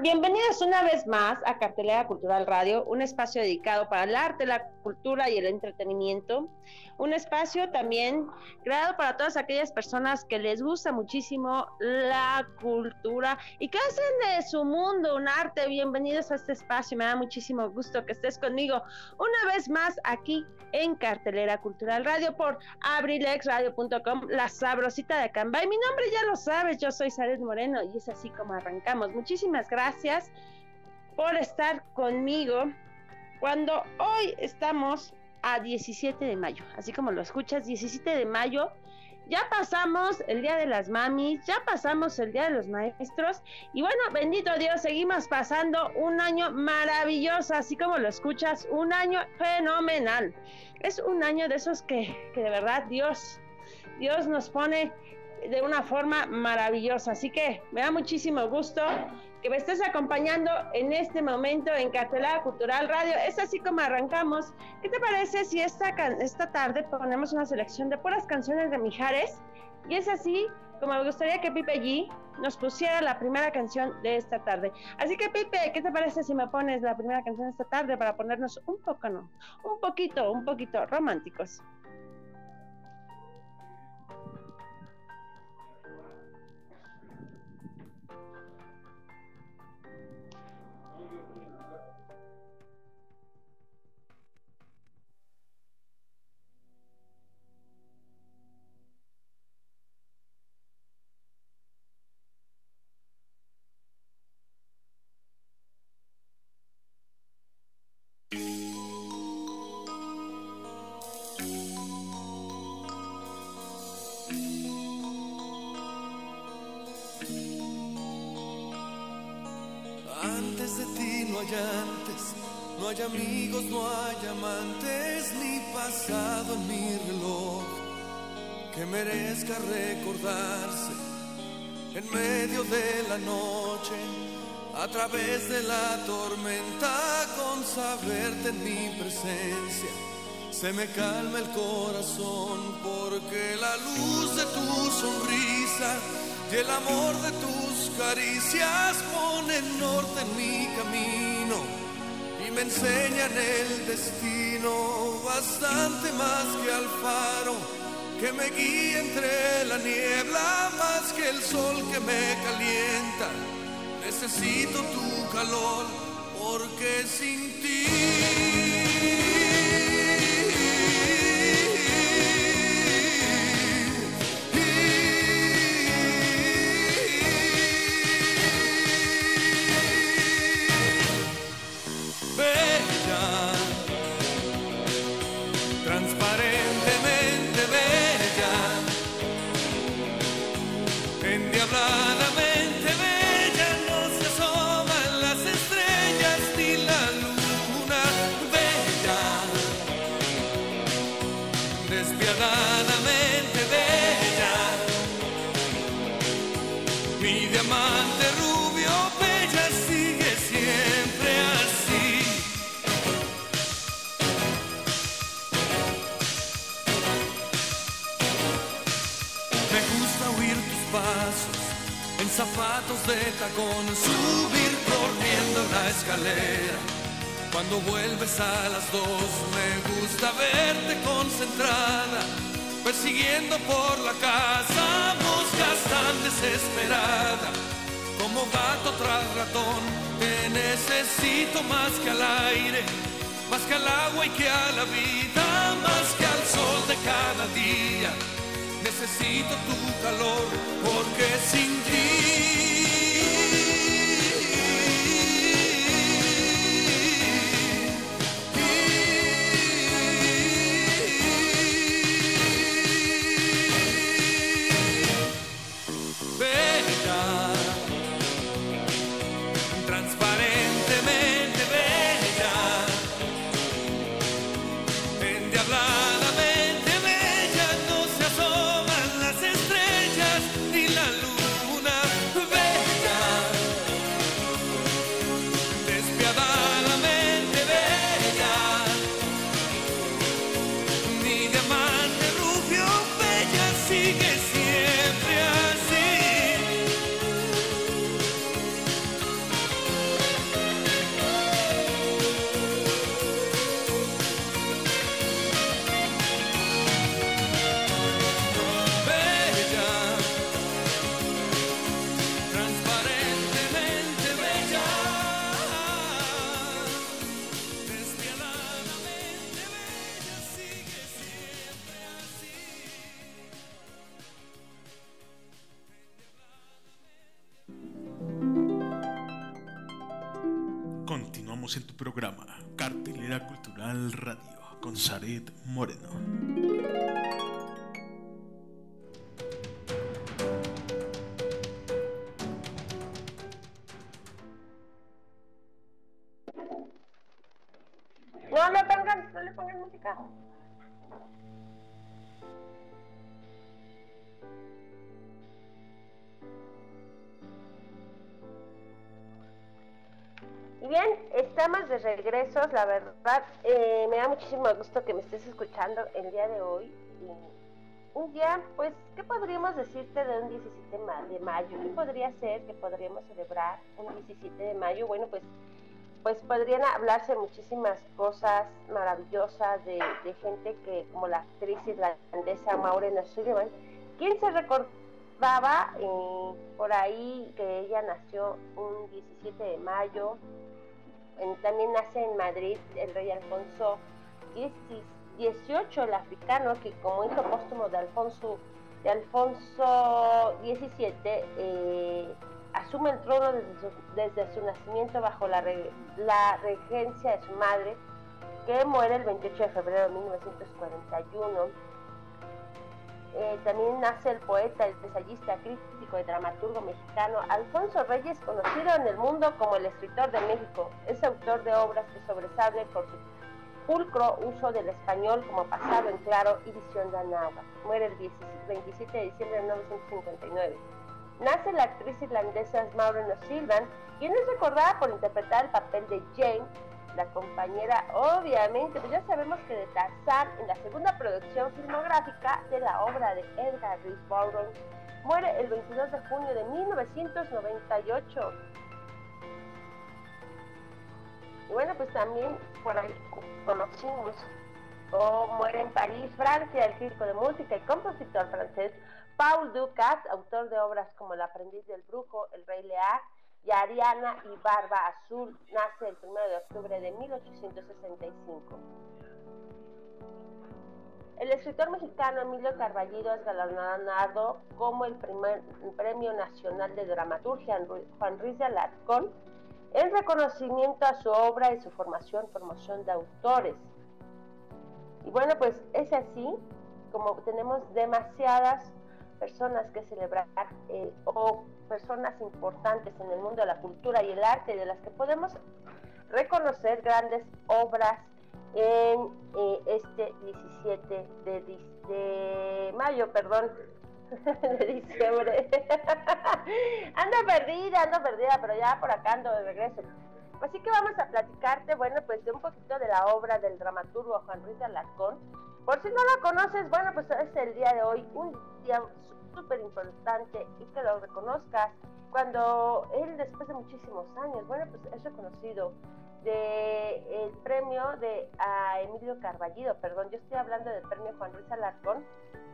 Están? Bienvenidos una vez más a Cartelera Cultural Radio, un espacio dedicado para el arte, la cultura y el entretenimiento. Un espacio también creado para todas aquellas personas que les gusta muchísimo la cultura y que hacen de su mundo un arte. Bienvenidos a este espacio, me da muchísimo gusto que estés conmigo una vez más aquí en Cartelera Cultural Radio por abrilexradio.com, la sabrosita de Cambay. Mi nombre ya lo sabes, yo soy Saret Moreno y es así como arrancamos. Muchísimas gracias por estar conmigo cuando hoy estamos a 17 de mayo, así como lo escuchas, 17 de mayo. Ya pasamos el Día de las Mamis, ya pasamos el Día de los Maestros y bueno, bendito Dios, seguimos pasando un año maravilloso, así como lo escuchas, un año fenomenal. Es un año de esos que, que de verdad Dios, Dios nos pone de una forma maravillosa. Así que me da muchísimo gusto que me estés acompañando en este momento en Cartelera Cultural Radio. Es así como arrancamos. ¿Qué te parece si esta, esta tarde ponemos una selección de puras canciones de Mijares? Y es así como me gustaría que Pipe G nos pusiera la primera canción de esta tarde. Así que Pipe, ¿qué te parece si me pones la primera canción de esta tarde para ponernos un poco, no, un poquito, un poquito románticos? Se me calma el corazón porque la luz de tu sonrisa y el amor de tus caricias ponen norte en mi camino y me enseñan el destino bastante más que al faro que me guía entre la niebla más que el sol que me calienta. Necesito tu calor porque sin ti de tacón, subir corriendo la escalera. Cuando vuelves a las dos, me gusta verte concentrada, persiguiendo por la casa, moscas tan desesperada, como gato tras ratón, te necesito más que al aire, más que al agua y que a la vida, más que al sol de cada día. Necesito tu calor, porque sin ti regresos, la verdad, eh, me da muchísimo gusto que me estés escuchando el día de hoy. un día, pues, ¿qué podríamos decirte de un 17 de mayo? ¿Qué podría ser que podríamos celebrar un 17 de mayo? Bueno, pues, pues podrían hablarse muchísimas cosas maravillosas de, gente que, como la actriz irlandesa Maureen Sullivan, quien se recordaba eh, por ahí que ella nació un 17 de mayo también nace en Madrid el rey Alfonso XVIII, el africano, que como hijo póstumo de Alfonso, de Alfonso XVII, eh, asume el trono desde su, nacimiento bajo la, la regencia de su madre, que muere el 28 de febrero de 1941 eh, también nace el poeta, el ensayista, crítico y dramaturgo mexicano Alfonso Reyes, conocido en el mundo como el escritor de México. Es autor de obras que sobresalen por su pulcro uso del español como pasado en claro y visión de Anáhuac. Muere el 27 de diciembre de 1959. Nace la actriz irlandesa Maureen O'Sullivan, quien es recordada por interpretar el papel de Jane la compañera, obviamente, pues ya sabemos que de Tarzán, en la segunda producción filmográfica de la obra de Edgar Rice Burroughs, muere el 22 de junio de 1998. Y bueno, pues también por ahí conocimos, o muere en París, Francia, el crítico de música y compositor francés Paul Ducat, autor de obras como El aprendiz del brujo, El rey Lear, y Ariana y Barba Azul nace el 1 de octubre de 1865. El escritor mexicano Emilio Carballido es galardonado como el primer Premio Nacional de Dramaturgia Juan Ruiz de Alarcón en reconocimiento a su obra y su formación, promoción de autores. Y bueno, pues es así como tenemos demasiadas personas que celebrar eh, o personas importantes en el mundo de la cultura y el arte de las que podemos reconocer grandes obras en eh, este 17 de, mayo, perdón, de diciembre. ando perdida, ando perdida, pero ya por acá ando de regreso. Así que vamos a platicarte, bueno, pues de un poquito de la obra del dramaturgo Juan Ruiz de Alarcón. Por si no la conoces, bueno, pues es el día de hoy, un día súper importante y que lo reconozcas cuando él después de muchísimos años, bueno, pues es reconocido de el premio de a Emilio Carballido, perdón, yo estoy hablando del premio Juan Ruiz Alarcón,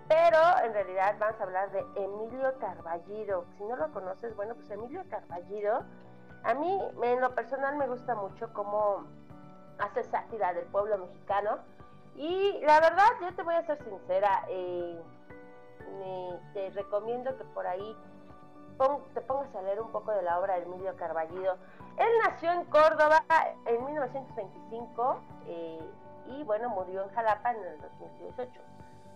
pero en realidad vamos a hablar de Emilio Carballido. Si no lo conoces, bueno, pues Emilio Carballido, a mí en lo personal me gusta mucho cómo hace sátira del pueblo mexicano. Y la verdad, yo te voy a ser sincera, eh, te recomiendo que por ahí te pongas a leer un poco de la obra de Emilio Carballido. Él nació en Córdoba en 1925 eh, y bueno, murió en Jalapa en el 2018.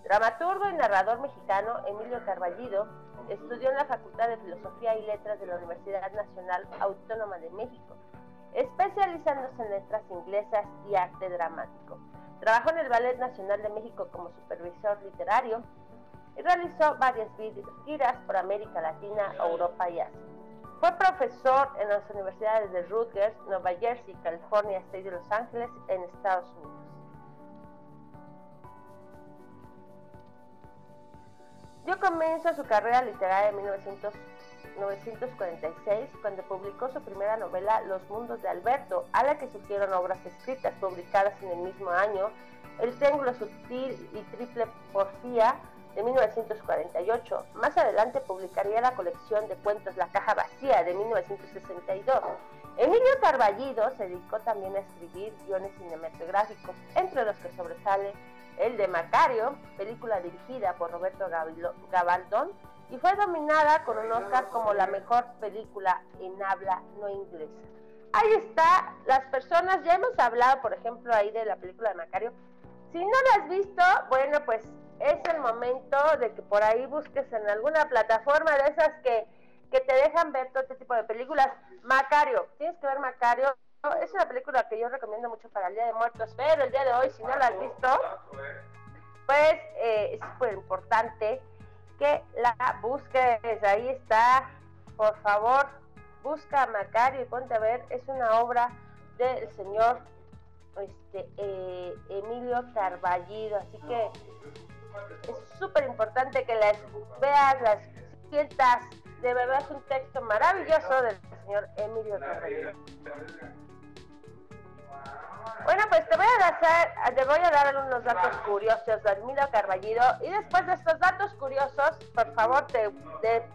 Dramaturgo y narrador mexicano, Emilio Carballido estudió en la Facultad de Filosofía y Letras de la Universidad Nacional Autónoma de México, especializándose en letras inglesas y arte dramático. Trabajó en el Ballet Nacional de México como supervisor literario y realizó varias giras por América Latina, Europa y Asia. Fue profesor en las universidades de Rutgers, Nueva Jersey, California State de Los Ángeles, en Estados Unidos. Dio comienzo a su carrera literaria en 1946 cuando publicó su primera novela Los Mundos de Alberto, a la que sugieron obras escritas publicadas en el mismo año, El Triángulo Sutil y Triple Porfía, de 1948. Más adelante publicaría la colección de cuentos La Caja Vacía de 1962. Emilio Carballido se dedicó también a escribir guiones cinematográficos, entre los que sobresale el de Macario, película dirigida por Roberto Gabaldón y fue dominada con un Oscar como la mejor película en habla no inglesa. Ahí está, las personas, ya hemos hablado, por ejemplo, ahí de la película de Macario. Si no la has visto, bueno, pues es el momento de que por ahí busques en alguna plataforma de esas que, que te dejan ver todo este tipo de películas. Macario, tienes que ver Macario. Es una película que yo recomiendo mucho para el Día de Muertos, pero el día de hoy, si no la has visto, pues eh, es súper importante que la busques. Ahí está, por favor, busca Macario y ponte a ver. Es una obra del señor este, eh, Emilio Carballido, así que es súper importante que las veas, las sientas. De verdad es un texto maravilloso del señor Emilio Carballo. Bueno, pues te voy a dar, te voy a dar algunos datos curiosos de Emilio Carballido y después de estos datos curiosos, por favor te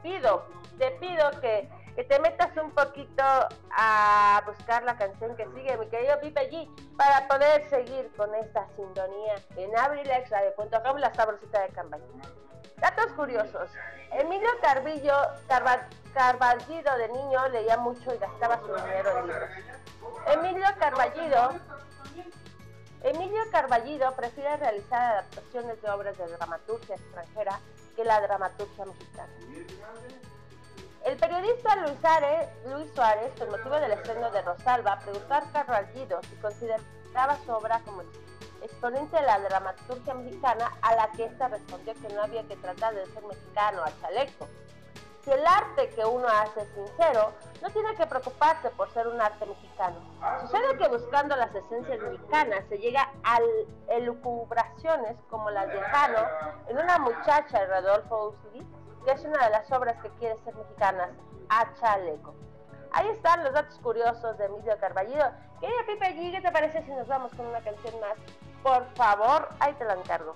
pido, te pido que que te metas un poquito a buscar la canción que sigue, mi querido Pipe G, para poder seguir con esta sintonía en abrilexradio.com, la sabrosita de Cambay. Datos curiosos. Emilio Carbillo, Carballido de niño leía mucho y gastaba su dinero en libros. Emilio Carballido Emilio Carballido prefiere realizar adaptaciones de obras de dramaturgia extranjera que la dramaturgia mexicana. El periodista Luis, Suárez, con motivo del estreno de Rosalba, preguntó a Carballido si consideraba su obra como exponente de la dramaturgia mexicana, a la que ésta respondió que no había que tratar de ser mexicano al chaleco. Si el arte que uno hace es sincero, no tiene que preocuparse por ser un arte mexicano. Sucede que buscando las esencias mexicanas se llega a elucubraciones como las de Jano en una muchacha de Rodolfo Usli, que es una de las obras que quiere ser mexicanas, a chaleco. Ahí están los datos curiosos de Emilio Carballido. Querida Pipe ¿qué te parece si nos vamos con una canción más? Por favor, ahí te la encargo.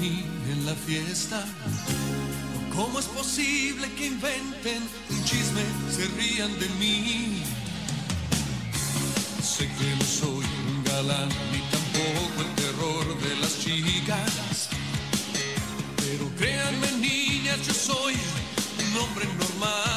En la fiesta. ¿Cómo es posible que inventen un chisme, se rían de mí? Sé que no soy un galán ni tampoco el terror de las chicas. Pero créanme niñas, yo soy un hombre normal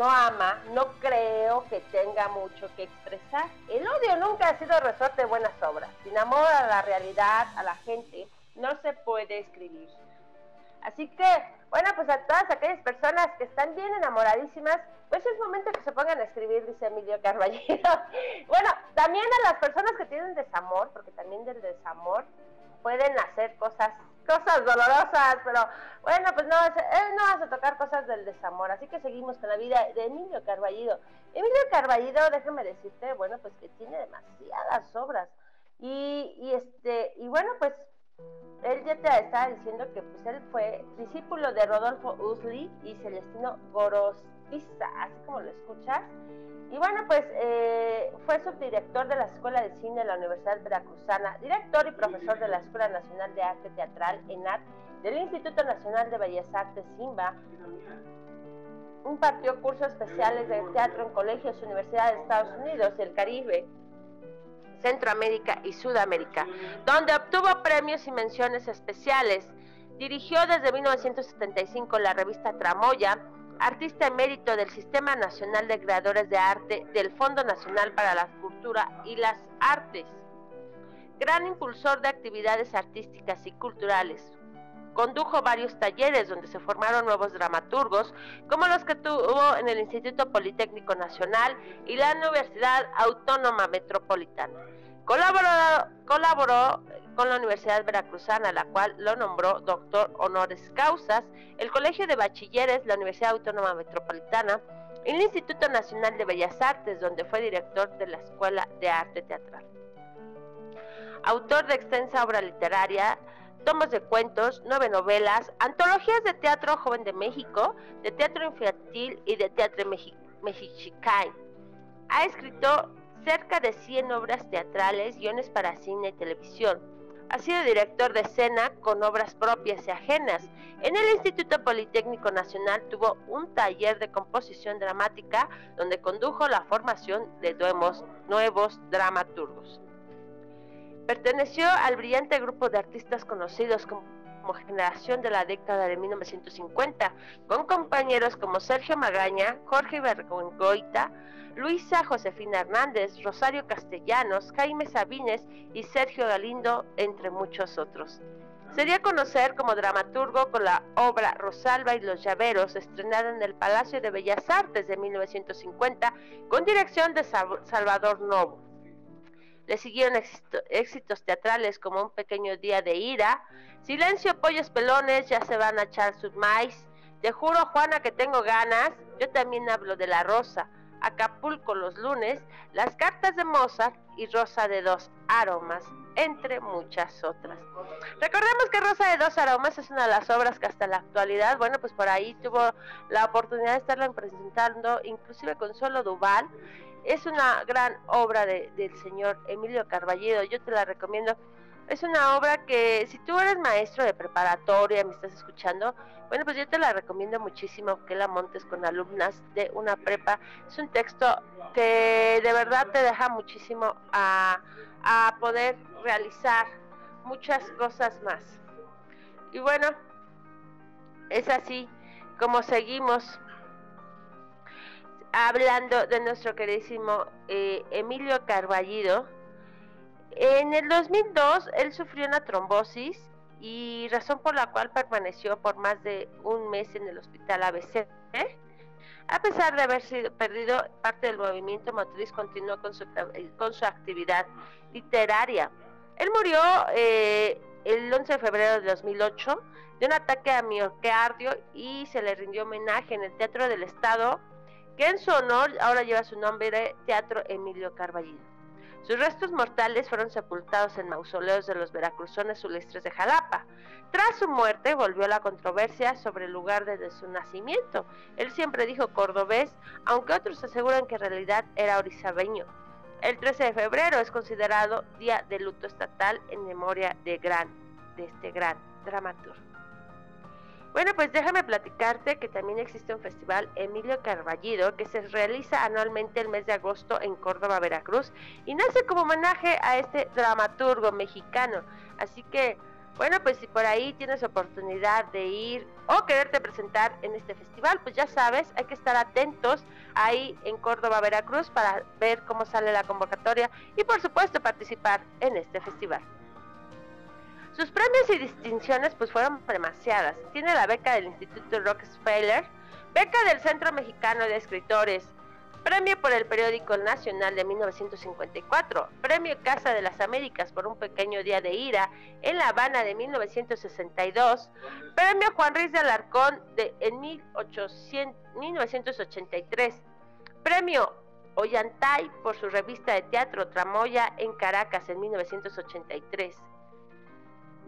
no ama, no creo que tenga mucho que expresar. El odio nunca ha sido resorte de buenas obras. Sin amor a la realidad, a la gente, no se puede escribir. Así que, bueno, pues a todas aquellas personas que están bien enamoradísimas, pues es momento que se pongan a escribir, dice Emilio Carballido. bueno, también a las personas que tienen desamor, porque también del desamor pueden hacer cosas cosas dolorosas, pero bueno, pues no, eh, no vas a tocar cosas del desamor, así que seguimos con la vida de Emilio Carballido. Emilio Carballido, déjame decirte, bueno, pues que tiene demasiadas obras y, y este y bueno, pues él ya te estaba diciendo que pues él fue discípulo de Rodolfo Usli y Celestino Gorostiza, así como lo escuchas. Y bueno, pues eh, fue subdirector de la Escuela de Cine de la Universidad Veracruzana, director y profesor de la Escuela Nacional de Arte Teatral, ENAT, del Instituto Nacional de Bellas Artes, SIMBA. Impartió cursos especiales de teatro en colegios universidades de Estados Unidos el Caribe, Centroamérica y Sudamérica, donde obtuvo premios y menciones especiales. Dirigió desde 1975 la revista Tramoya, artista emérito del Sistema Nacional de Creadores de Arte del Fondo Nacional para la Cultura y las Artes. Gran impulsor de actividades artísticas y culturales. Condujo varios talleres donde se formaron nuevos dramaturgos, como los que tuvo en el Instituto Politécnico Nacional y la Universidad Autónoma Metropolitana. Colaboró, colaboró con la Universidad Veracruzana, la cual lo nombró doctor honoris causas, el Colegio de Bachilleres, la Universidad Autónoma Metropolitana, el Instituto Nacional de Bellas Artes, donde fue director de la Escuela de Arte Teatral. Autor de extensa obra literaria, tomos de cuentos, nueve novelas, antologías de teatro joven de México, de teatro infantil y de teatro mexi- mexicano. Ha escrito cerca de 100 obras teatrales, guiones para cine y televisión. Ha sido director de escena con obras propias y ajenas. En el Instituto Politécnico Nacional tuvo un taller de composición dramática donde condujo la formación de nuevos, nuevos dramaturgos. Perteneció al brillante grupo de artistas conocidos como generación de la década de 1950, con compañeros como Sergio Magaña, Jorge Bergoita, Luisa Josefina Hernández, Rosario Castellanos, Jaime Sabines y Sergio Galindo, entre muchos otros. Sería conocer como dramaturgo con la obra Rosalba y los Llaveros, estrenada en el Palacio de Bellas Artes de 1950, con dirección de Sal- Salvador Novo. Le siguieron éxito- éxitos teatrales como Un pequeño día de ira, Silencio, pollos pelones, ya se van a echar sus maíz, Te juro, Juana, que tengo ganas. Yo también hablo de la rosa. Acapulco los lunes, las cartas de Mozart y Rosa de dos aromas, entre muchas otras. Recordemos que Rosa de dos aromas es una de las obras que hasta la actualidad, bueno, pues por ahí tuvo la oportunidad de estarla presentando, inclusive con Solo Duval. Es una gran obra del señor Emilio Carballido, yo te la recomiendo es una obra que si tú eres maestro de preparatoria, me estás escuchando, bueno, pues yo te la recomiendo muchísimo que la montes con alumnas de una prepa. Es un texto que de verdad te deja muchísimo a, a poder realizar muchas cosas más. Y bueno, es así como seguimos hablando de nuestro queridísimo eh, Emilio Carballido en el 2002 él sufrió una trombosis y razón por la cual permaneció por más de un mes en el hospital ABC. A pesar de haber sido perdido parte del movimiento motriz, continuó con su, con su actividad literaria. Él murió eh, el 11 de febrero de 2008 de un ataque a miocardio y se le rindió homenaje en el Teatro del Estado, que en su honor ahora lleva su nombre de Teatro Emilio Carballido. Sus restos mortales fueron sepultados en mausoleos de los veracruzones sulistres de Jalapa. Tras su muerte volvió la controversia sobre el lugar de su nacimiento. Él siempre dijo cordobés, aunque otros aseguran que en realidad era orizabeño. El 13 de febrero es considerado día de luto estatal en memoria de gran, de este gran dramaturgo. Bueno, pues déjame platicarte que también existe un festival Emilio Carballido que se realiza anualmente el mes de agosto en Córdoba, Veracruz y nace como homenaje a este dramaturgo mexicano. Así que, bueno, pues si por ahí tienes oportunidad de ir o quererte presentar en este festival, pues ya sabes, hay que estar atentos ahí en Córdoba, Veracruz para ver cómo sale la convocatoria y por supuesto participar en este festival. Sus premios y distinciones pues fueron demasiadas. Tiene la beca del Instituto Rockefeller, beca del Centro Mexicano de Escritores, premio por el Periódico Nacional de 1954, premio Casa de las Américas por un pequeño día de ira en La Habana de 1962, premio Juan Ruiz de Alarcón de, en 1983, premio Ollantay por su revista de teatro Tramoya en Caracas en 1983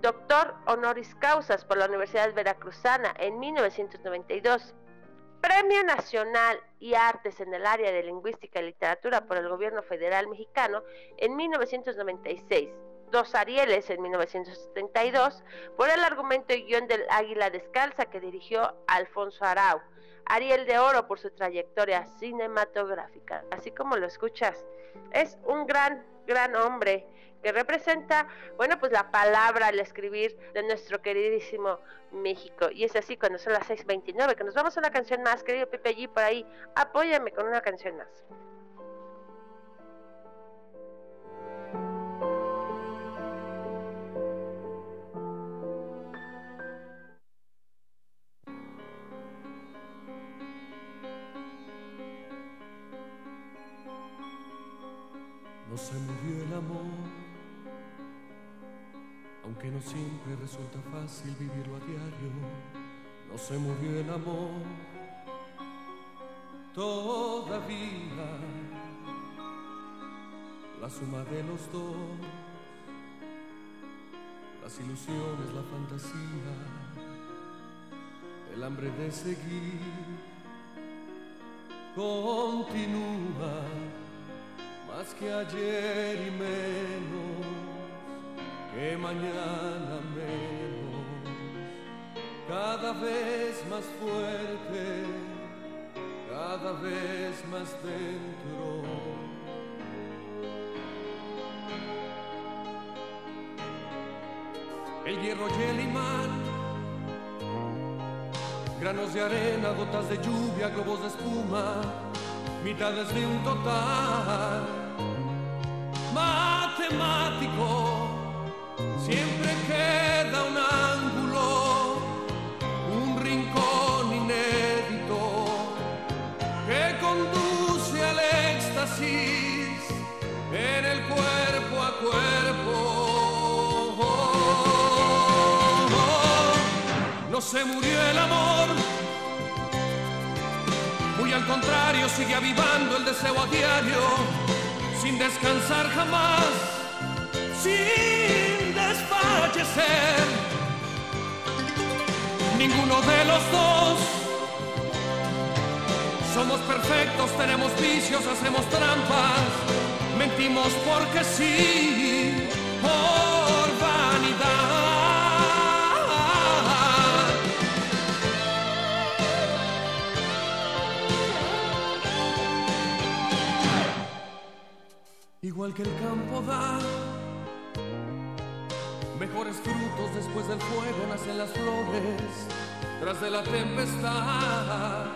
doctor honoris causas por la Universidad Veracruzana en 1992, Premio Nacional y Artes en el área de Lingüística y Literatura por el Gobierno Federal Mexicano en 1996, dos Arieles en 1972 por el argumento y guion del Águila Descalza que dirigió Alfonso Arau, Ariel de Oro por su trayectoria cinematográfica, así como lo escuchas, es un gran, gran hombre que representa, bueno, pues la palabra al escribir de nuestro queridísimo México. Y es así cuando son las 6.29, que nos vamos a una canción más, querido Pepe allí por ahí, apóyame con una canción más. No se murió el amor aunque no siempre resulta fácil vivirlo a diario, no se murió el amor todavía. La suma de los dos, las ilusiones, la fantasía, el hambre de seguir, continúa más que ayer y menos que mañana menos, cada vez más fuerte, cada vez más dentro. El hierro y el imán, granos de arena, gotas de lluvia, globos de espuma, mitades de un total matemático se murió el amor, Muy al contrario, sigue avivando el deseo a diario, sin descansar jamás, sin desfallecer. Ninguno de los dos somos perfectos, tenemos vicios, hacemos trampas, mentimos porque sí, por Igual que el campo da mejores frutos después del fuego, nacen las flores tras de la tempestad.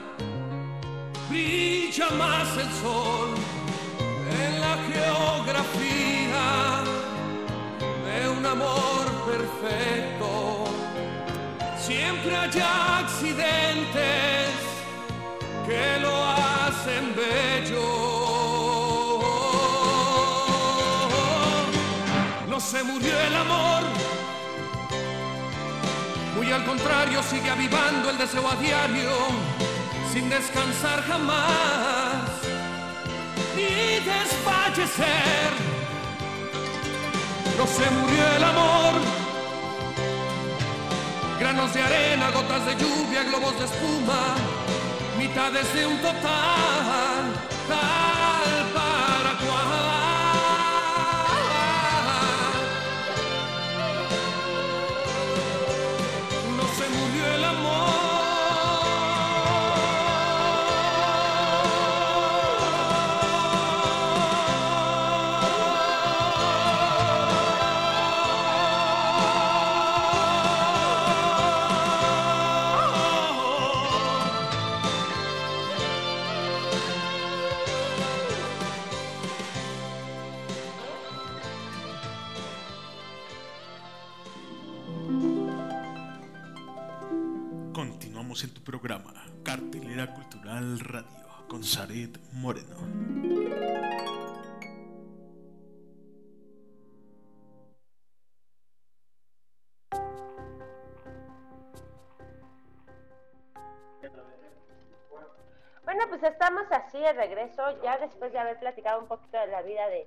Brilla más el sol en la geografía de un amor perfecto. Siempre hay accidentes que lo hacen bello. Se murió el amor, muy al contrario sigue avivando el deseo a diario, sin descansar jamás, ni desfallecer. No se murió el amor, granos de arena, gotas de lluvia, globos de espuma, mitades de un total, tal En tu programa, Cartelera Cultural Radio, con Saret Moreno. Bueno, pues estamos así de regreso, ya después de haber platicado un poquito de la vida de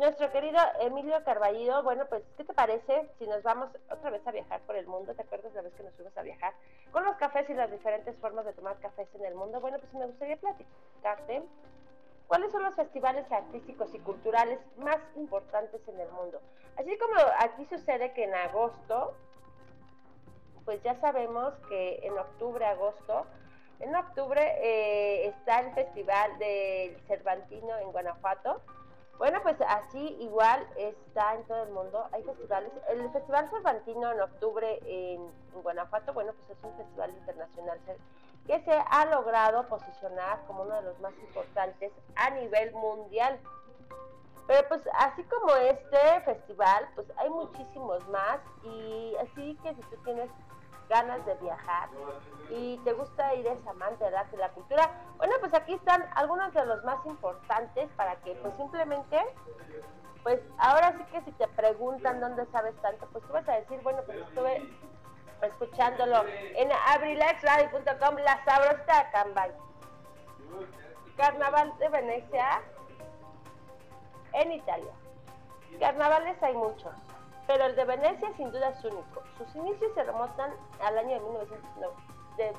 nuestro querido Emilio Carballido. Bueno, pues, ¿qué te parece si nos vamos otra vez a viajar por el mundo? ¿Te acuerdas la vez que nos fuimos a viajar? Con los cafés y las diferentes formas de tomar cafés en el mundo. Bueno, pues me gustaría platicarte cuáles son los festivales artísticos y culturales más importantes en el mundo. Así como aquí sucede que en agosto, pues ya sabemos que en octubre, agosto, en octubre eh, está el Festival del Cervantino en Guanajuato. Bueno, pues así igual está en todo el mundo. Hay festivales. El Festival Cervantino en octubre en, en Guanajuato, bueno, pues es un festival internacional que se ha logrado posicionar como uno de los más importantes a nivel mundial. Pero pues así como este festival, pues hay muchísimos más y así que si tú tienes ganas de viajar y te gusta ir, es amante del arte y la cultura, bueno, pues aquí están algunos de los más importantes para que pues simplemente, pues ahora sí que si te preguntan dónde sabes tanto, pues tú vas a decir, bueno, pues estuve escuchándolo en abrilexradio.com, la sabrosa de Cambay. Carnaval de Venecia en Italia. Carnavales hay muchos, pero el de Venecia sin duda es único. Sus inicios se remontan al año de, 1909 de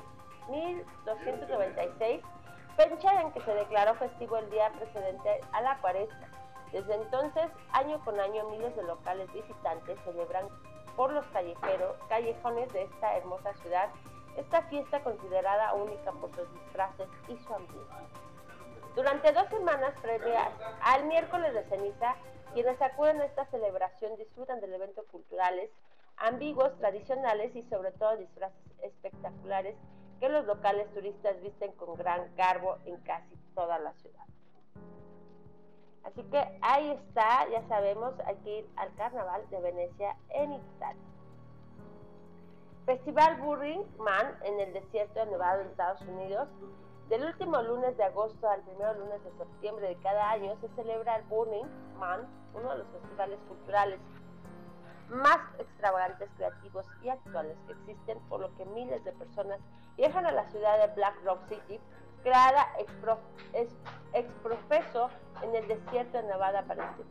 1296, fecha en que se declaró festivo el día precedente a la cuaresma. Desde entonces, año con año, miles de locales visitantes celebran por los callejeros, callejones de esta hermosa ciudad esta fiesta considerada única por sus disfraces y su ambiente. Durante dos semanas previas al miércoles de ceniza, quienes acuden a esta celebración disfrutan del evento culturales, ambiguos, tradicionales y sobre todo disfraces espectaculares que los locales turistas visten con gran garbo en casi toda la ciudad. Así que ahí está, ya sabemos, hay que ir al Carnaval de Venecia en Italia. Festival Burning Man en el desierto de Nevada en Estados Unidos. Del último lunes de agosto al primer lunes de septiembre de cada año se celebra el Burning Man, uno de los festivales culturales más extravagantes, creativos y actuales que existen, por lo que miles de personas viajan a la ciudad de Black Rock City, creada exprofeso en el desierto de Nevada para este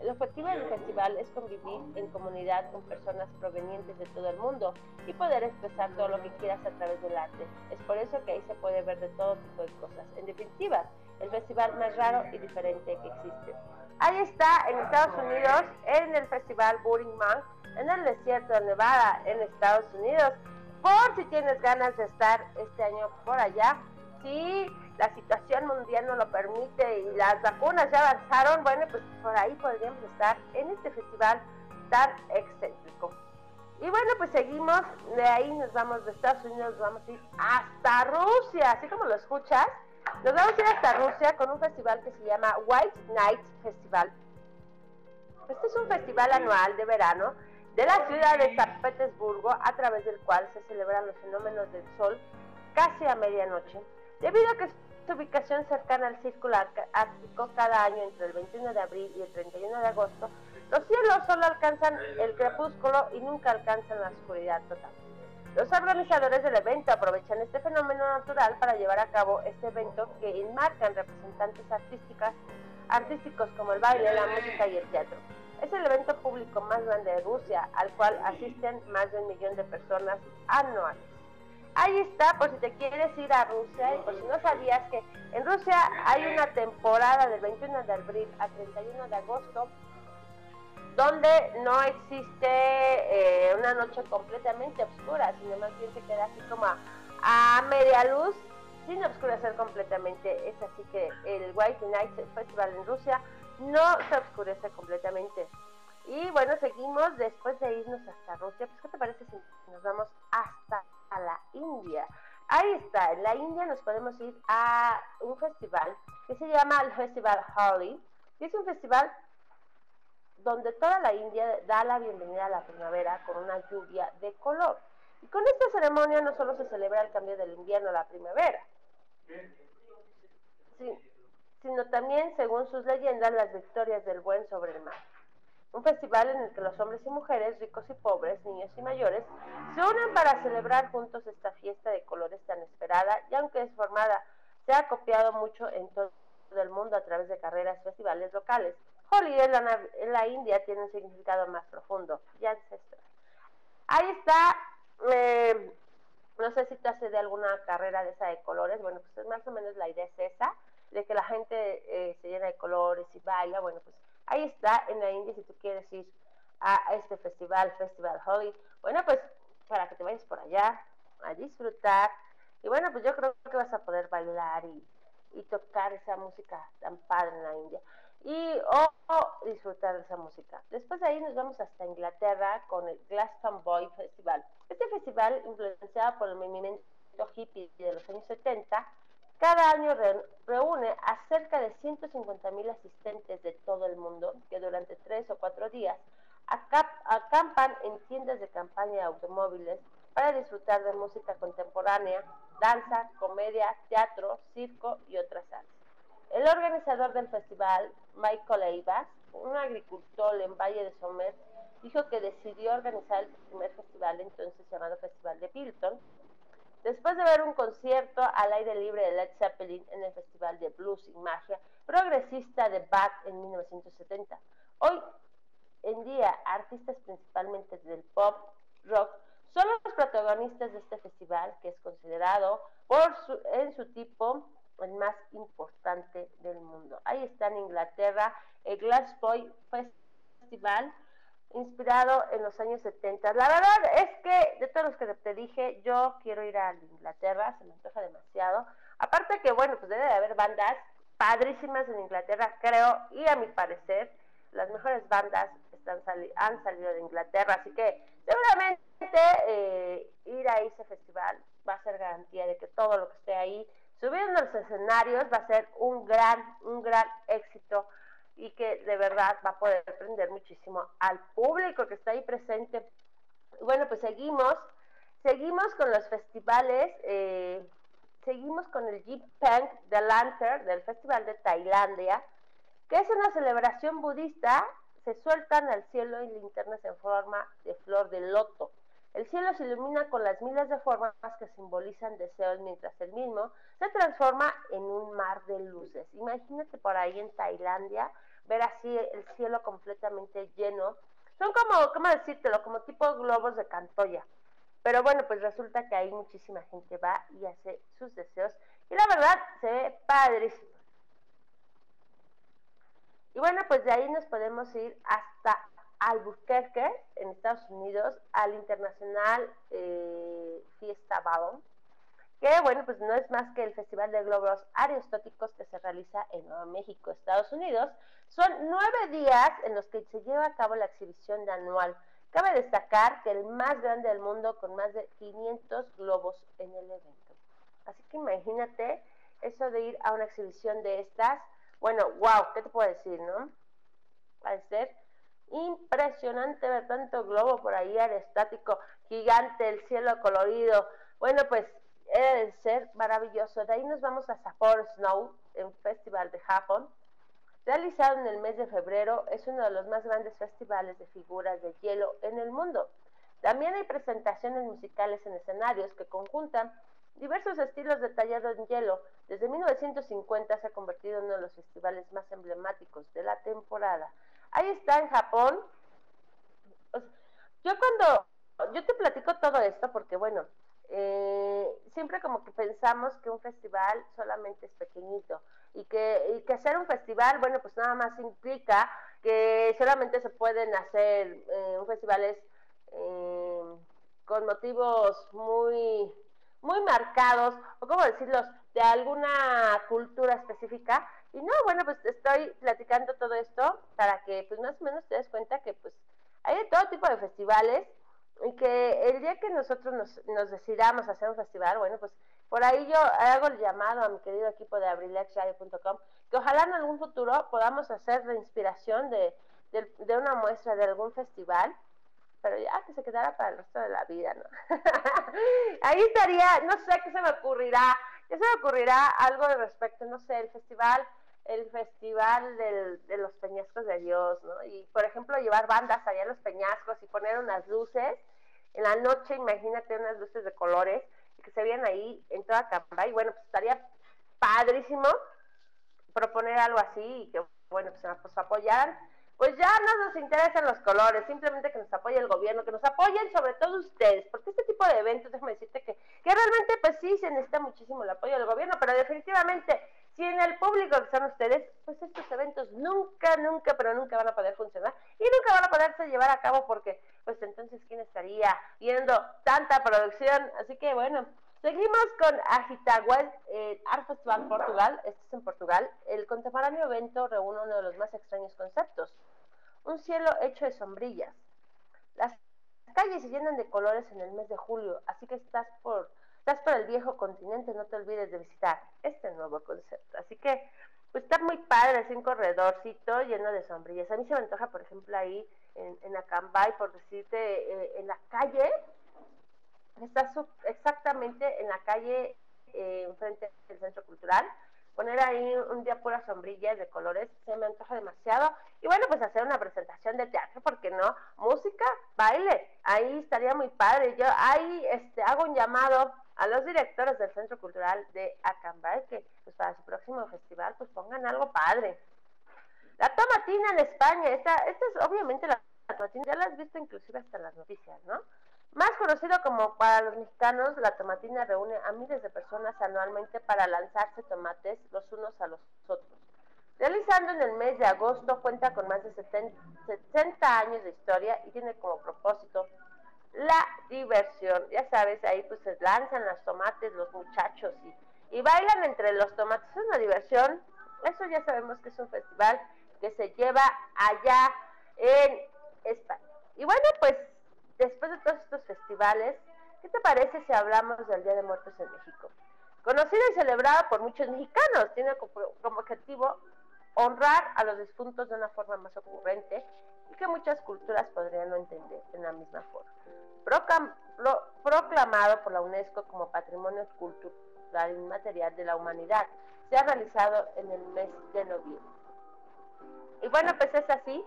el objetivo del festival es convivir en comunidad con personas provenientes de todo el mundo y poder expresar todo lo que quieras a través del arte. Es por eso que ahí se puede ver de todo tipo de cosas. En definitiva, el festival más raro y diferente que existe. Ahí está en Estados Unidos, en el festival Burning Man, en el desierto de Nevada, en Estados Unidos. Por si tienes ganas de estar este año por allá, sí la situación mundial no lo permite y las vacunas ya avanzaron, bueno, pues por ahí podríamos estar en este festival tan excéntrico. Y bueno, pues seguimos, de ahí nos vamos de Estados Unidos, nos vamos a ir hasta Rusia, así como lo escuchas, nos vamos a ir hasta Rusia con un festival que se llama White Night Festival. Este es un festival anual de verano de la ciudad de San Petersburgo, a través del cual se celebran los fenómenos del sol casi a medianoche. Debido a que ubicación cercana al círculo ártico cada año entre el 21 de abril y el 31 de agosto, los cielos solo alcanzan el crepúsculo y nunca alcanzan la oscuridad total. Los organizadores del evento aprovechan este fenómeno natural para llevar a cabo este evento que enmarcan representantes artísticas, artísticos como el baile, la música y el teatro. Es el evento público más grande de Rusia, al cual asisten más de un millón de personas anuales. Ahí está, por si te quieres ir a Rusia y por si no sabías que en Rusia hay una temporada del 21 de abril a 31 de agosto donde no existe eh, una noche completamente oscura, sino más bien se queda así como a, media luz sin oscurecer completamente. Es así que el White Night Festival en Rusia no se oscurece completamente. Y bueno, seguimos después de irnos hasta Rusia. Pues, ¿qué te parece si nos vamos hasta a la India. Ahí está, en la India nos podemos ir a un festival que se llama el Festival Holi, que es un festival donde toda la India da la bienvenida a la primavera con una lluvia de color. Y con esta ceremonia no solo se celebra el cambio del invierno a la primavera, sino también, según sus leyendas, las victorias del buen sobre el mal un festival en el que los hombres y mujeres, ricos y pobres, niños y mayores, se unen para celebrar juntos esta fiesta de colores tan esperada y aunque es formada, se ha copiado mucho en todo el mundo a través de carreras festivales locales. Holi en la, en la India tiene un significado más profundo y ancestral. Ahí está, eh, no sé si te hace de alguna carrera de esa de colores, bueno, pues más o menos la idea es esa, de que la gente eh, se llena de colores y baila, bueno, pues Ahí está en la India si tú quieres ir a este festival, Festival Holly. Bueno, pues para que te vayas por allá a disfrutar. Y bueno, pues yo creo que vas a poder bailar y, tocar esa música tan padre en la India. Y o, disfrutar de esa música. Después de ahí nos vamos hasta Inglaterra con el Glastonbury Festival. Este festival, influenciado por el movimiento hippie de los años 70, cada año reúne a cerca de 150.000 asistentes de todo el mundo que durante tres o cuatro días acampan en tiendas de campaña de automóviles para disfrutar de música contemporánea, danza, comedia, teatro, circo y otras artes. El organizador del festival, Michael Eivas, un agricultor en Valle de Somer, dijo que decidió organizar el primer festival entonces llamado Festival de Pilton, Después de ver un concierto al aire libre de Led Zeppelin en el Festival de Blues y Magia progresista de Bath en 1970, hoy en día artistas principalmente del pop, rock, son los protagonistas de este festival que es considerado por en su tipo el más importante del mundo. Ahí está en Inglaterra el Glasgow Festival inspirado en los años 70. La verdad es que de todos los que te dije, yo quiero ir a Inglaterra, se me antoja demasiado. Aparte que, bueno, pues debe de haber bandas padrísimas en Inglaterra, creo, y a mi parecer, las mejores bandas están han salido de Inglaterra, así que seguramente eh, ir a ese festival va a ser garantía de que todo lo que esté ahí subiendo los escenarios va a ser un gran, un gran éxito y que de verdad va a poder aprender muchísimo al público que está ahí presente. Bueno, pues seguimos, seguimos con los festivales, eh, seguimos con el Jeep Peng de Lantern del Festival de Tailandia, que es una celebración budista, se sueltan al cielo y linternas en forma de flor de loto. El cielo se ilumina con las miles de formas que simbolizan deseos, mientras el mismo se transforma en un mar de luces. Imagínate por ahí en Tailandia ver así el cielo completamente lleno. Son como, ¿cómo decírtelo? Como tipo globos de Cantoya. Pero bueno, pues resulta que ahí muchísima gente va y hace sus deseos. Y la verdad, se ve padrísimo. Y bueno, pues de ahí nos podemos ir hasta Albuquerque, en Estados Unidos, al Internacional eh, Fiesta Ballon, que bueno, pues no es más que el Festival de Globos Aerostáticos que se realiza en Nuevo México, Estados Unidos. Son nueve días en los que se lleva a cabo la exhibición de anual. Cabe destacar que el más grande del mundo con más de 500 globos en el evento. Así que imagínate eso de ir a una exhibición de estas. Bueno, wow, ¿qué te puedo decir, no? Va a ser Impresionante ver tanto globo por ahí aerostático, gigante, el cielo colorido. Bueno, pues debe ser maravilloso. De ahí nos vamos a Sapporo Snow, en Festival de Japón. Realizado en el mes de febrero, es uno de los más grandes festivales de figuras de hielo en el mundo. También hay presentaciones musicales en escenarios que conjuntan diversos estilos de tallado en hielo. Desde 1950 se ha convertido en uno de los festivales más emblemáticos de la temporada. Ahí está en Japón. Yo cuando, yo te platico todo esto porque bueno, eh, siempre como que pensamos que un festival solamente es pequeñito y que, hacer un festival, bueno, pues nada más implica que solamente se pueden hacer eh, festivales eh, con motivos muy, muy marcados, o como decirlos, de alguna cultura específica, y no, bueno, pues estoy platicando todo esto para que pues más o menos te des cuenta que pues hay de todo tipo de festivales y que el día que nosotros nos, nos decidamos hacer un festival, bueno, pues por ahí yo hago el llamado a mi querido equipo de abrilexradio.com que ojalá en algún futuro podamos hacer la inspiración de, de, de, una muestra de algún festival, pero ya que se quedara para el resto de la vida, ¿no? ahí estaría, no sé qué se me ocurrirá, qué se me ocurrirá algo de respecto, no sé, el festival el festival del, de los peñascos de Dios, ¿no? Y, por ejemplo, llevar bandas allá a los peñascos y poner unas luces. En la noche, imagínate unas luces de colores que se vean ahí en toda Cambay. Bueno, pues estaría padrísimo proponer algo así y que, bueno, pues nos pues, apoyaran. Pues ya no nos interesan los colores, simplemente que nos apoye el gobierno, que nos apoyen sobre todo ustedes, porque este tipo de eventos, déjame decirte que, que realmente, pues sí, se necesita muchísimo el apoyo del gobierno, pero definitivamente si en el público que son ustedes, pues estos eventos nunca, nunca, pero nunca van a poder funcionar y nunca van a poderse llevar a cabo porque, pues entonces, ¿quién estaría viendo tanta producción? Así que bueno, seguimos con Agitaguel, eh, Art Festival Portugal, este es en Portugal. El contemporáneo evento reúne uno de los más extraños conceptos, un cielo hecho de sombrillas. Las calles se llenan de colores en el mes de julio, así que estás por estás por el viejo continente, no te olvides de visitar este nuevo concepto. Así que, pues está muy padre, es un corredorcito lleno de sombrillas. A mí se me antoja, por ejemplo, ahí en, en Acambay, por decirte, eh, en la calle, está exactamente en la calle eh, enfrente del Centro Cultural, poner ahí un día pura sombrilla de colores, se me antoja demasiado. Y bueno, pues hacer una presentación de teatro, porque no? Música, baile, ahí estaría muy padre. Yo ahí este, hago un llamado a los directores del Centro Cultural de Acambay que pues para su próximo festival pues pongan algo padre. La tomatina en España, esta, esta es obviamente la, tomatina, ya la has visto inclusive hasta en las noticias, ¿no? Más conocido como para los mexicanos, la tomatina reúne a miles de personas anualmente para lanzarse tomates los unos a los otros. Realizando en el mes de agosto, cuenta con más de 70, 60 años de historia y tiene como propósito la diversión. Ya sabes, ahí pues se lanzan los tomates los muchachos y, y bailan entre los tomates. Es una diversión. Eso ya sabemos que es un festival que se lleva allá en España. Y bueno, pues después de todos estos festivales, ¿qué te parece si hablamos del Día de Muertos en México? Conocido y celebrado por muchos mexicanos, tiene como objetivo honrar a los difuntos de una forma más ocurrente y que muchas culturas podrían no entender en la misma forma. proclamado por la UNESCO como Patrimonio Cultural Inmaterial de la Humanidad, se ha realizado en el mes de noviembre. Y bueno, pues es así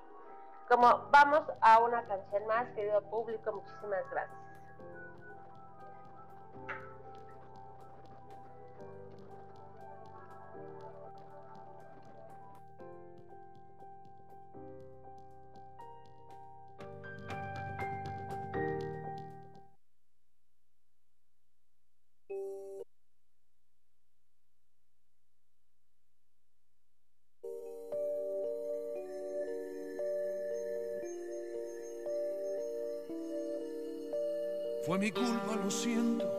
como vamos a una canción más, querido público, muchísimas gracias. Fue mi culpa, lo siento.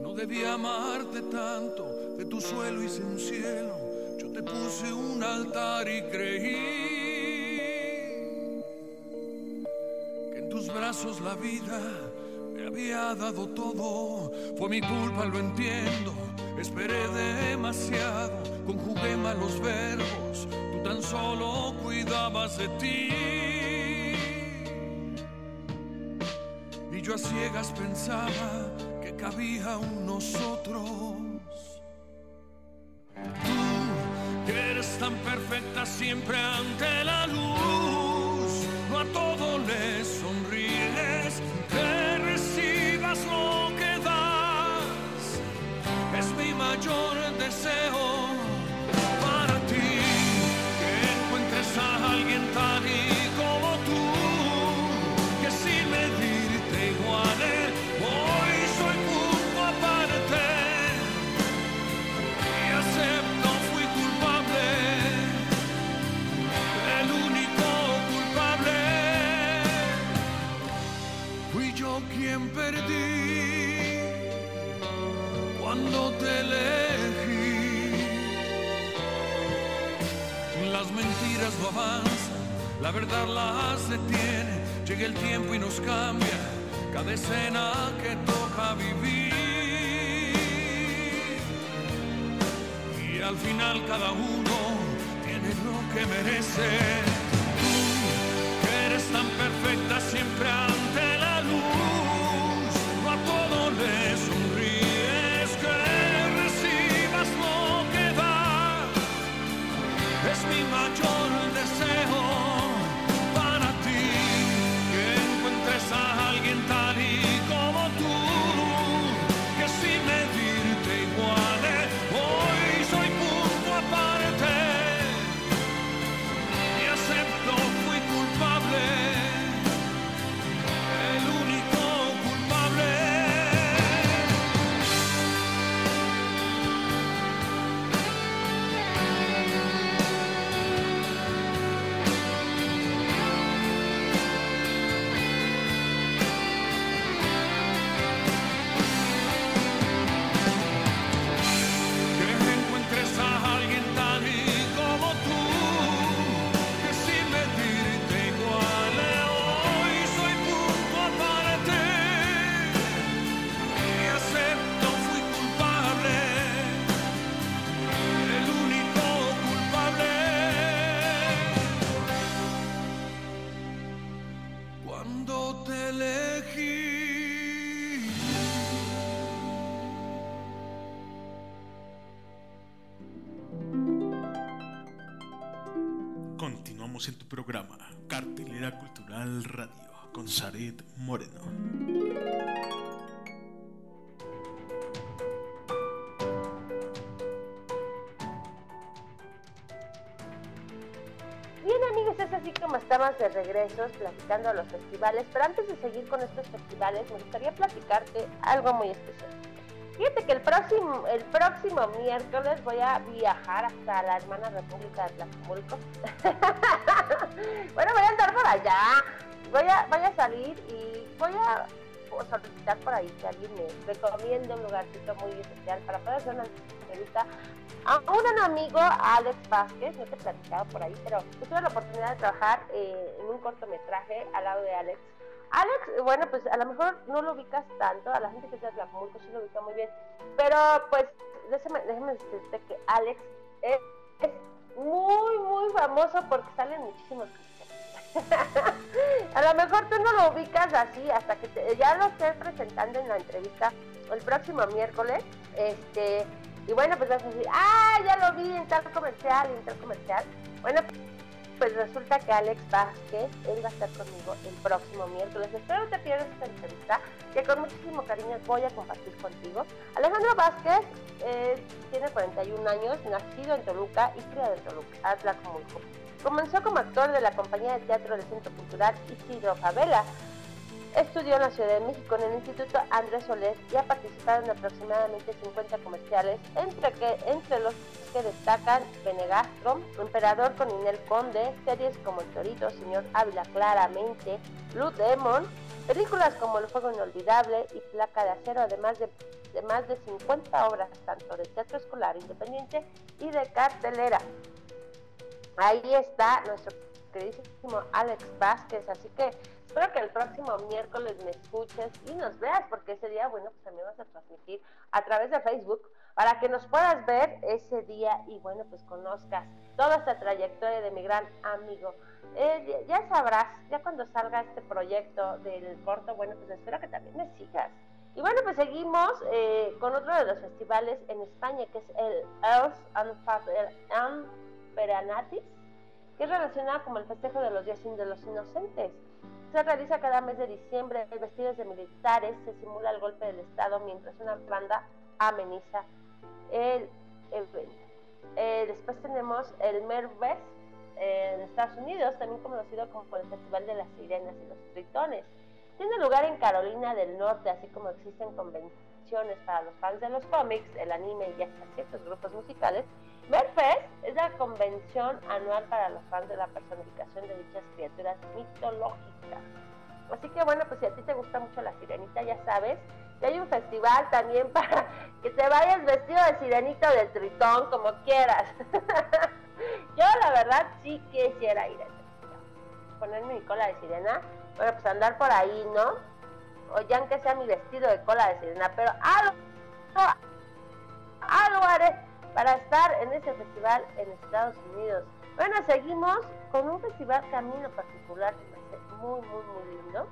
No debía amarte tanto. De tu suelo hice un cielo. Yo te puse un altar y creí que en tus brazos la vida me había dado todo. Fue mi culpa, lo entiendo. Esperé demasiado. Conjugué malos verbos. Tú tan solo cuidabas de ti. A ciegas pensaba que cabía un nosotros. Tú, que eres tan perfecta siempre ante Las mentiras no avanzan, la verdad las detiene. Llega el tiempo y nos cambia cada escena que toca vivir. Y al final cada uno tiene lo que merece. Tú, que eres tan perfecta siempre Cultural Radio, con Zaret Moreno. Bien amigos, es así como estamos de regreso platicando los festivales, pero antes de seguir con estos festivales me gustaría platicarte algo muy especial. Fíjate que el próximo, el próximo miércoles voy a viajar hasta la hermana República de Tlacomulco. bueno, voy a andar por allá, voy a, voy a salir y voy a solicitar por ahí que alguien me recomiende un lugarcito muy especial para poder hacer una entrevista a un amigo, Alex Vázquez, no te he platicado por ahí, pero yo tuve la oportunidad de trabajar eh, en un cortometraje al lado de Alex. Alex, bueno, pues a lo mejor no lo ubicas tanto, a la gente que está de Tlacomulco sí lo ubica muy bien, pero pues déjeme, decirte que Alex es muy, muy famoso porque salen muchísimos a lo mejor tú no lo ubicas así hasta que te- ya lo estés presentando en la entrevista el próximo miércoles. Este, y bueno, pues vas a decir, ah, ya lo vi en tal comercial, en tal comercial. Bueno, pues resulta que Alex Vázquez, él va a estar conmigo el próximo miércoles. Espero no te pierdas esta entrevista, que con muchísimo cariño voy a compartir contigo. Alejandro Vázquez eh, tiene 41 años, nacido en Toluca y criado en Toluca, Atlacomulco. Comenzó como actor de la compañía de teatro del Centro Cultural Isidro Favela. Estudió en la Ciudad de México en el Instituto Andrés Soler y ha participado en aproximadamente 50 comerciales, entre, los que destacan Benegastro, Emperador con Inel Conde, series como El Torito, Señor Ávila Claramente, Blue Demon, películas como El Fuego Inolvidable y Placa de Acero, además de, de más de 50 obras tanto de teatro escolar independiente y de cartelera. Ahí está nuestro queridísimo Alex Vázquez, así que Espero que el próximo miércoles me escuches y nos veas, porque ese día, bueno, pues también vas a transmitir a través de Facebook para que nos puedas ver ese día y, bueno, pues conozcas toda esta trayectoria de mi gran amigo. Eh, ya sabrás, ya cuando salga este proyecto del corto, bueno, pues espero que también me sigas. Y bueno, pues seguimos eh, con otro de los festivales en España, que es el Earth and Peranatis, que es relacionado como el festejo de los días de los inocentes. Se realiza cada mes de diciembre, vestidos de militares, se simula el golpe del Estado mientras una banda ameniza el evento. Eh, después tenemos el Mervest en Estados Unidos, también conocido como el Festival de las Sirenas y los Tritones. Tiene lugar en Carolina del Norte, así como existen convenciones para los fans de los cómics, el anime y hasta ciertos grupos musicales. Merfest es la convención anual para los fans de la personificación de dichas criaturas mitológicas. Así que bueno, pues si a ti te gusta mucho la sirenita, ya sabes que hay un festival también para que te vayas vestido de sirenito de tritón, como quieras. Yo la verdad sí quisiera ir a ese festival. Ponerme mi cola de sirena, bueno, pues andar por ahí, ¿no? O ya aunque sea mi vestido de cola de sirena, pero algo, algo haré para estar en ese festival en Estados Unidos. Bueno, seguimos con un festival camino particular que me hace muy, muy, muy lindo,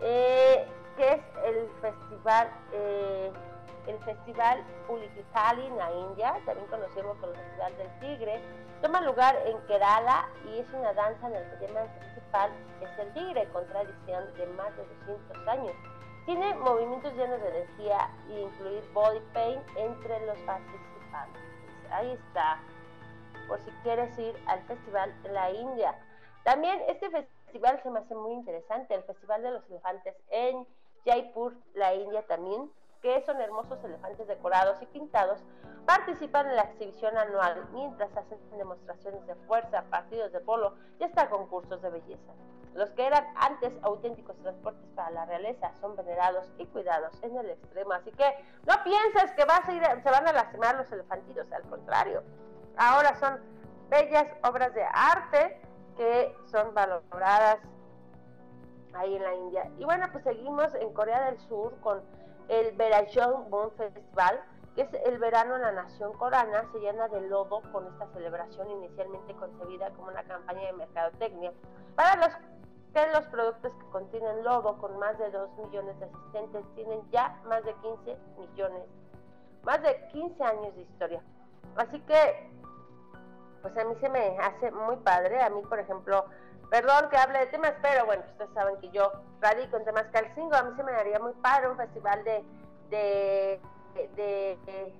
eh, que es el festival, eh, el festival Ulikitali en la India, también conocido como el Festival del Tigre. Toma lugar en Kerala y es una danza en el tema principal es el tigre, con tradición de más de 200 años. Tiene movimientos llenos de energía e incluir body paint entre los participantes Ahí está, por si quieres ir al festival la India. También este festival se me hace muy interesante, el Festival de los Elefantes en Jaipur, la India también, que son hermosos elefantes decorados y pintados, participan en la exhibición anual mientras hacen demostraciones de fuerza, partidos de polo y hasta concursos de belleza. Los que eran antes auténticos transportes para la realeza son venerados y cuidados en el extremo. Así que no pienses que vas a ir, se van a lastimar los elefantitos, al contrario. Ahora son bellas obras de arte que son valoradas ahí en la India. Y bueno, pues seguimos en Corea del Sur con el Moon Festival, que es el verano en la nación coreana, se llena de lodo con esta celebración inicialmente concebida como una campaña de mercadotecnia para los que los productos que contienen lodo con más de 2 millones de asistentes tienen ya más de 15 millones, más de 15 años de historia. Así que, pues a mí se me hace muy padre. A mí, por ejemplo, perdón que hable de temas, pero bueno, ustedes saben que yo radico en temas calcingo. A mí se me daría muy padre un festival de, de, de,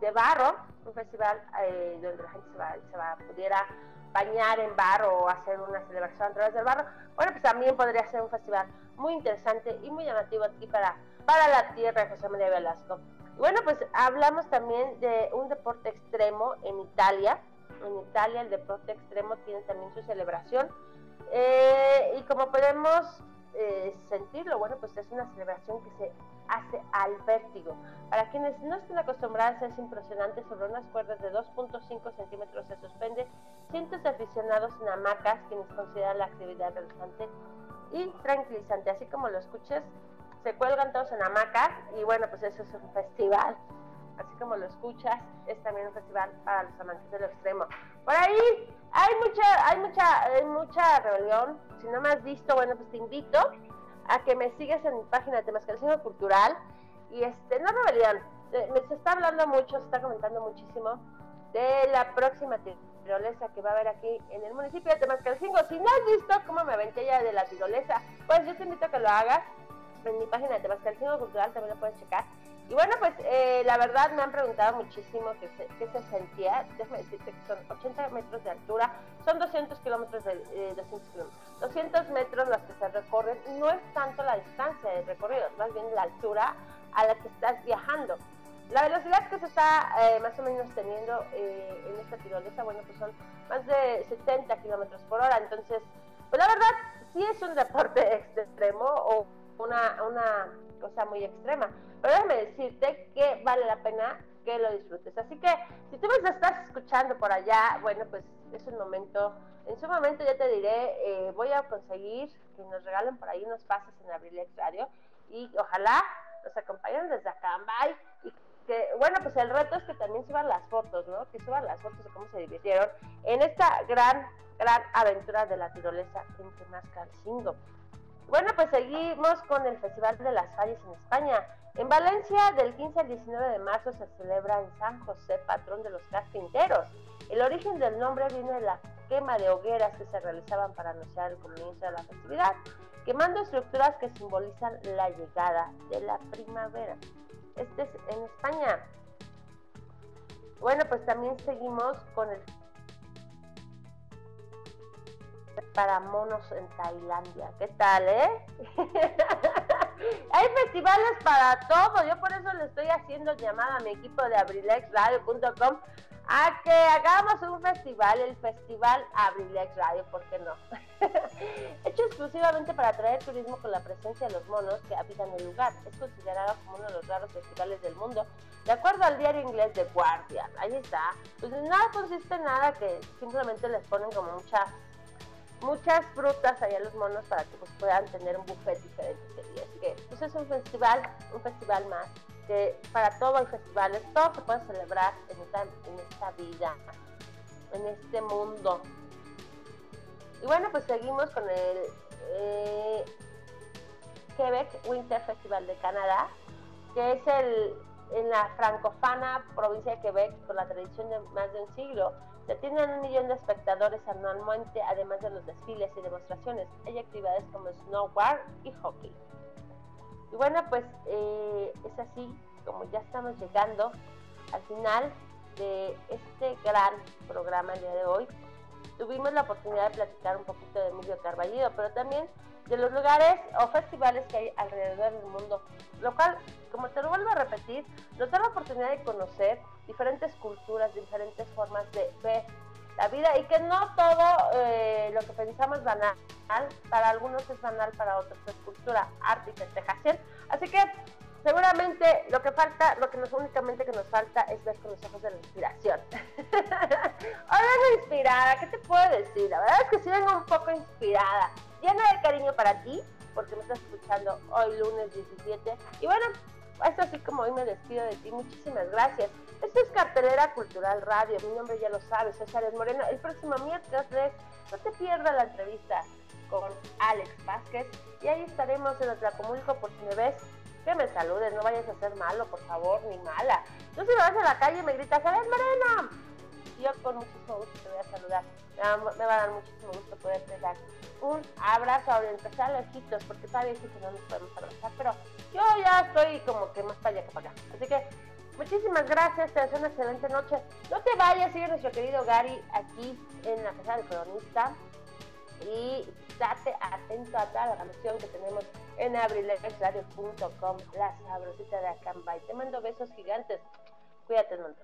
de, barro, un festival eh, donde la gente se va, se va, pudiera bañar en barro o hacer una celebración a través del barro, bueno, pues también podría ser un festival muy interesante y muy llamativo aquí para, para la tierra de José María Velasco. Y bueno, pues hablamos también de un deporte extremo en Italia. En Italia el deporte extremo tiene también su celebración. Eh, y como podemos eh, sentirlo, bueno, pues es una celebración que se hace al vértigo. Para quienes no estén acostumbrados, es impresionante. Sobre unas cuerdas de 2.5 centímetros se suspende cientos de aficionados en hamacas, quienes consideran la actividad relajante y tranquilizante. Así como lo escuches, se cuelgan todos en hamacas y bueno, pues eso es un festival. Así como lo escuchas, es también un festival para los amantes del extremo. Por ahí hay mucha, hay mucha, hay mucha rebelión. Si no me has visto, bueno, pues te invito a que me sigas en mi página de Temascalcingo Cultural. Y este, no rebelión, me se está hablando mucho, se está comentando muchísimo de la próxima tirolesa que va a haber aquí en el municipio de Temascalcingo. Si no has visto cómo me aventé ya de la tirolesa, pues yo te invito a que lo hagas. En mi página de Tabascalcingo Cultural también lo puedes checar. Y bueno, pues eh, la verdad me han preguntado muchísimo qué se, qué se sentía. Déjame decirte que son 80 metros de altura, son 200 kilómetros de 200 kilómetros. 200 metros las que se recorren, no es tanto la distancia del recorrido, más bien la altura a la que estás viajando. La velocidad que se está eh, más o menos teniendo eh, en esta tirolesa, bueno, pues son más de 70 kilómetros por hora. Entonces, pues la verdad, sí es un deporte extremo o una, una cosa muy extrema. Pero déjame decirte que vale la pena que lo disfrutes. Así que si tú me estás escuchando por allá, bueno, pues es un momento, en su momento ya te diré, eh, voy a conseguir que nos regalen por ahí unos pases en Abrilex Radio y ojalá nos acompañen desde bye, y que, bueno, pues el reto es que también suban las fotos, ¿no? Que suban las fotos de cómo se divirtieron en esta gran, gran aventura de la tirolesa en Temascalcingo. Bueno, pues seguimos con el Festival de las Falles en España. En Valencia, del 15 al 19 de marzo, se celebra en San José, patrón de los carpinteros. El origen del nombre viene de la quema de hogueras que se realizaban para anunciar el comienzo de la festividad, quemando estructuras que simbolizan la llegada de la primavera. Este es en España. Bueno, pues también seguimos con el para monos en Tailandia. ¿Qué tal, eh? Hay festivales para todo. Yo por eso le estoy haciendo llamada a mi equipo de abrilexradio.com a que hagamos un festival, el Festival Abrilex Radio, ¿por qué no? Hecho exclusivamente para atraer turismo con la presencia de los monos que habitan el lugar. Es considerado como uno de los raros festivales del mundo, de acuerdo al diario inglés The Guardian. Ahí está. Pues nada consiste en nada que simplemente les ponen como mucha muchas frutas allá los monos para que pues, puedan tener un buffet diferente Así que pues es un festival, un festival más, que para todo hay festivales, todo se puede celebrar en esta, en esta vida, en este mundo. Y bueno, pues seguimos con el eh, Quebec Winter Festival de Canadá, que es el en la francofana provincia de Quebec con la tradición de más de un siglo se tienen un millón de espectadores anualmente, además de los desfiles y demostraciones. Hay actividades como snowboard y hockey. Y bueno, pues eh, es así como ya estamos llegando al final de este gran programa el día de hoy. Tuvimos la oportunidad de platicar un poquito de Emilio Carballido, pero también de los lugares o festivales que hay alrededor del mundo, lo cual, como te lo vuelvo a repetir, nos da la oportunidad de conocer diferentes culturas, diferentes formas de ver la vida y que no todo eh, lo que pensamos banal, para algunos es banal, para otros es cultura, arte y festejación. Así que seguramente lo que falta, lo que nos únicamente que nos falta es ver con los ojos de la inspiración. Hola, inspirada, ¿qué te puedo decir? La verdad es que sí vengo un poco inspirada llena de cariño para ti, porque me estás escuchando hoy lunes 17. Y bueno, es así como hoy me despido de ti. Muchísimas gracias. Esto es Cartelera Cultural Radio. Mi nombre ya lo sabes, César Moreno. El próximo miércoles no te pierdas la entrevista con Alex Vázquez. Y ahí estaremos en Atlacomulco por si me ves. Que me saludes, no vayas a ser malo, por favor, ni mala. Yo si me vas a la calle y me gritas, ¡Alex Moreno! Yo con muchísimo gusto te voy a saludar. Me va a dar muchísimo gusto poderte dar un abrazo, ahora empezar lejitos, porque todavía sí que no nos podemos abrazar, pero yo ya estoy como que más para allá que para acá. Así que muchísimas gracias, te deseo una excelente noche. No te vayas, sigue nuestro querido Gary aquí en la casa del cronista y date atento a toda la canción que tenemos en abrilexradio.com, la sabrosita de Acambay. Te mando besos gigantes. Cuídate un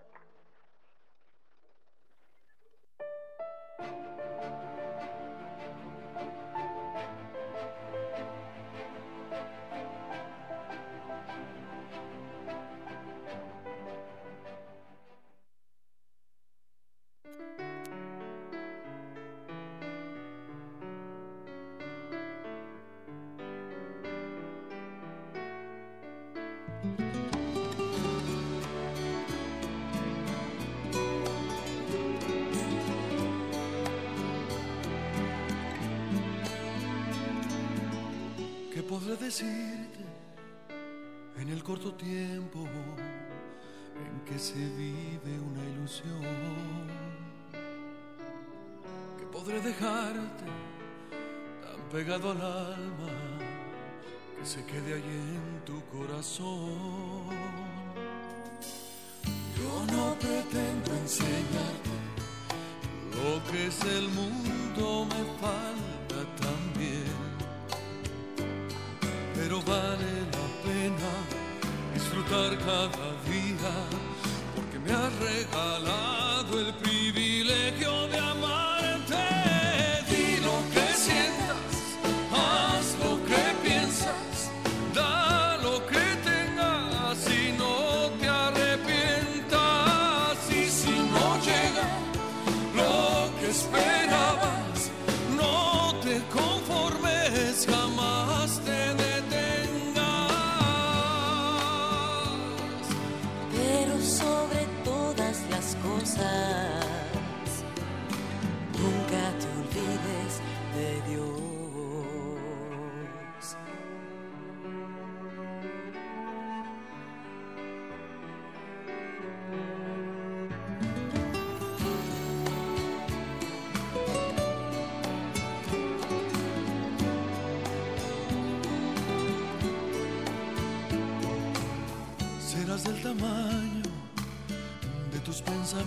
podré decirte en el corto tiempo en que se vive una ilusión? Que podré dejarte tan pegado al alma que se quede allí en tu corazón. Yo no pretendo enseñarte lo que es el mundo me falta pero vale la pena disfrutar cada día, porque me has regalado el privilegio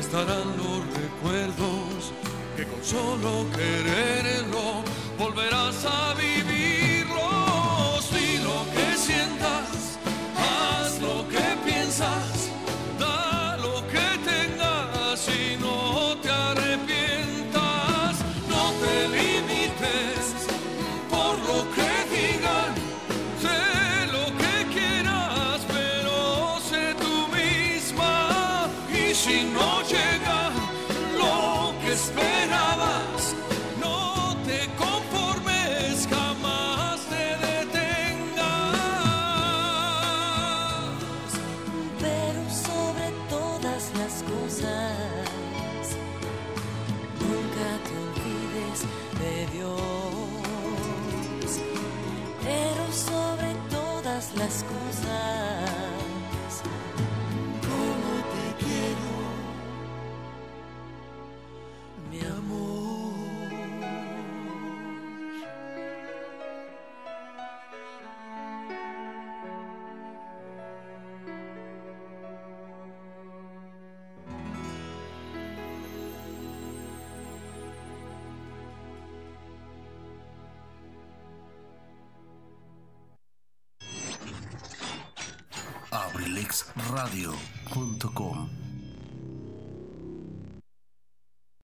estarán los recuerdos que con solo quererlo volverás a vivir.